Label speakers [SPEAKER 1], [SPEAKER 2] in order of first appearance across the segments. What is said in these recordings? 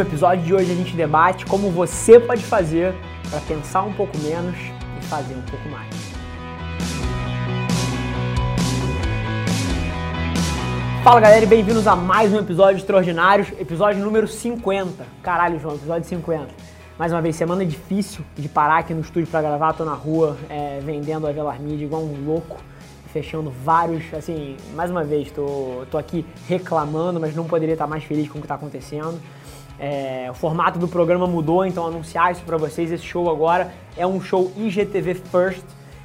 [SPEAKER 1] No episódio de hoje a gente debate como você pode fazer para pensar um pouco menos e fazer um pouco mais. Fala galera e bem-vindos a mais um episódio Extraordinários, episódio número 50. Caralho, João, episódio 50. Mais uma vez, semana difícil de parar aqui no estúdio para gravar, tô na rua é, vendendo a Velar igual um louco fechando vários, assim, mais uma vez, tô, tô aqui reclamando, mas não poderia estar mais feliz com o que está acontecendo. É, o formato do programa mudou, então anunciar isso para vocês, esse show agora é um show IGTV First,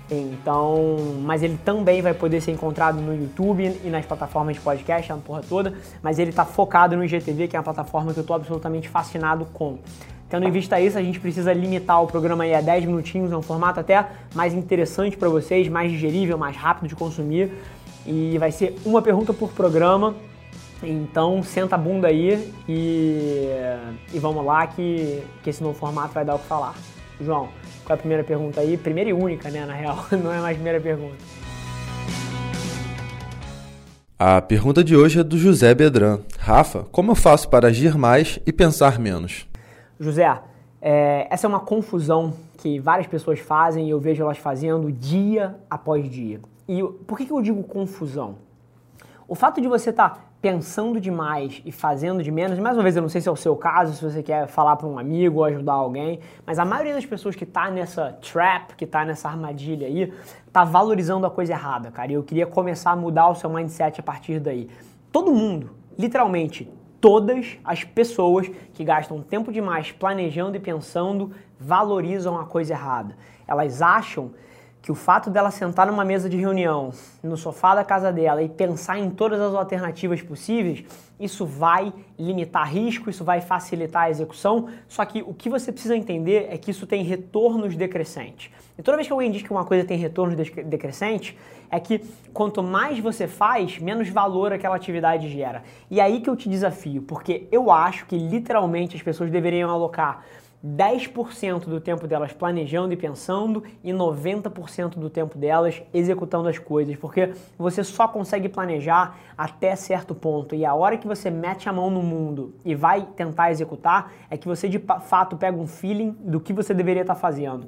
[SPEAKER 1] então, mas ele também vai poder ser encontrado no YouTube e nas plataformas de podcast, a porra toda, mas ele está focado no IGTV, que é uma plataforma que eu estou absolutamente fascinado com. Tendo em vista isso, a gente precisa limitar o programa aí a 10 minutinhos, é um formato até mais interessante para vocês, mais digerível, mais rápido de consumir. E vai ser uma pergunta por programa. Então senta a bunda aí e, e vamos lá que, que esse novo formato vai dar o que falar. João, qual é a primeira pergunta aí? Primeira e única, né, na real, não é mais primeira pergunta.
[SPEAKER 2] A pergunta de hoje é do José Bedran. Rafa, como eu faço para agir mais e pensar menos?
[SPEAKER 1] José, é, essa é uma confusão que várias pessoas fazem e eu vejo elas fazendo dia após dia. E por que, que eu digo confusão? O fato de você estar tá pensando demais e fazendo de menos, mais uma vez, eu não sei se é o seu caso, se você quer falar para um amigo ou ajudar alguém, mas a maioria das pessoas que está nessa trap, que está nessa armadilha aí, está valorizando a coisa errada, cara. E eu queria começar a mudar o seu mindset a partir daí. Todo mundo, literalmente, todas as pessoas que gastam tempo demais planejando e pensando valorizam a coisa errada. Elas acham que o fato dela sentar numa mesa de reunião, no sofá da casa dela e pensar em todas as alternativas possíveis, isso vai limitar risco, isso vai facilitar a execução. Só que o que você precisa entender é que isso tem retornos decrescentes. E toda vez que alguém diz que uma coisa tem retornos decrescentes, é que quanto mais você faz, menos valor aquela atividade gera. E é aí que eu te desafio, porque eu acho que literalmente as pessoas deveriam alocar 10% do tempo delas planejando e pensando e 90% do tempo delas executando as coisas, porque você só consegue planejar até certo ponto e a hora que você mete a mão no mundo e vai tentar executar é que você de fato pega um feeling do que você deveria estar fazendo.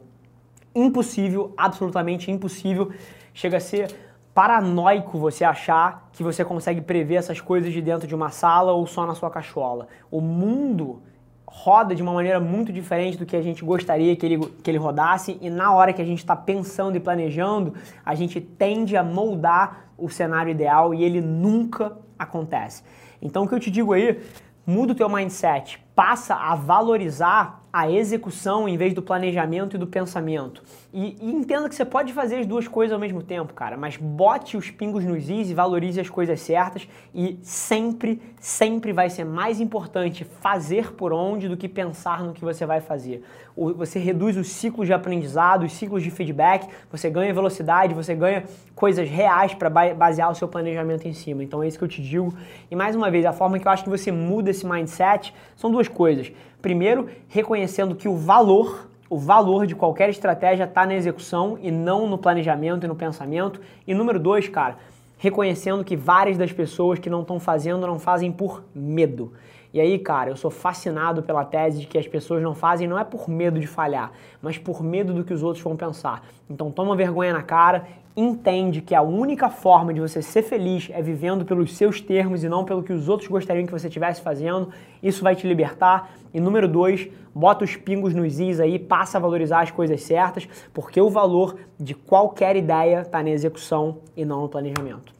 [SPEAKER 1] Impossível, absolutamente impossível, chega a ser paranoico você achar que você consegue prever essas coisas de dentro de uma sala ou só na sua cachola. O mundo roda de uma maneira muito diferente do que a gente gostaria que ele, que ele rodasse, e na hora que a gente está pensando e planejando, a gente tende a moldar o cenário ideal e ele nunca acontece. Então o que eu te digo aí, muda o teu mindset, passa a valorizar a execução em vez do planejamento e do pensamento. E, e, entenda que você pode fazer as duas coisas ao mesmo tempo, cara, mas bote os pingos nos is e valorize as coisas certas e sempre, sempre vai ser mais importante fazer por onde do que pensar no que você vai fazer. Você reduz os ciclos de aprendizado, os ciclos de feedback, você ganha velocidade, você ganha coisas reais para basear o seu planejamento em cima. Então é isso que eu te digo. E mais uma vez, a forma que eu acho que você muda esse mindset são duas coisas. Primeiro, reconhecendo que o valor, o valor de qualquer estratégia está na execução e não no planejamento e no pensamento. E número dois, cara, reconhecendo que várias das pessoas que não estão fazendo não fazem por medo. E aí, cara, eu sou fascinado pela tese de que as pessoas não fazem não é por medo de falhar, mas por medo do que os outros vão pensar. Então toma vergonha na cara, entende que a única forma de você ser feliz é vivendo pelos seus termos e não pelo que os outros gostariam que você estivesse fazendo. Isso vai te libertar. E número dois, bota os pingos nos is aí, passa a valorizar as coisas certas, porque o valor de qualquer ideia está na execução e não no planejamento.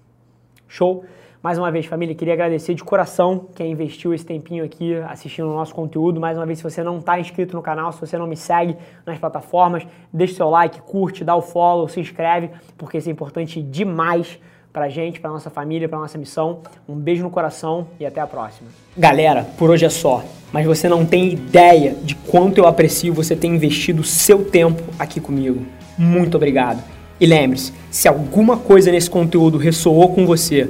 [SPEAKER 1] Show? Mais uma vez, família, queria agradecer de coração quem investiu esse tempinho aqui assistindo o nosso conteúdo. Mais uma vez, se você não está inscrito no canal, se você não me segue nas plataformas, deixa o seu like, curte, dá o follow, se inscreve, porque isso é importante demais pra gente, pra nossa família, pra nossa missão. Um beijo no coração e até a próxima. Galera, por hoje é só. Mas você não tem ideia de quanto eu aprecio você ter investido seu tempo aqui comigo. Muito obrigado. E lembre-se, se alguma coisa nesse conteúdo ressoou com você,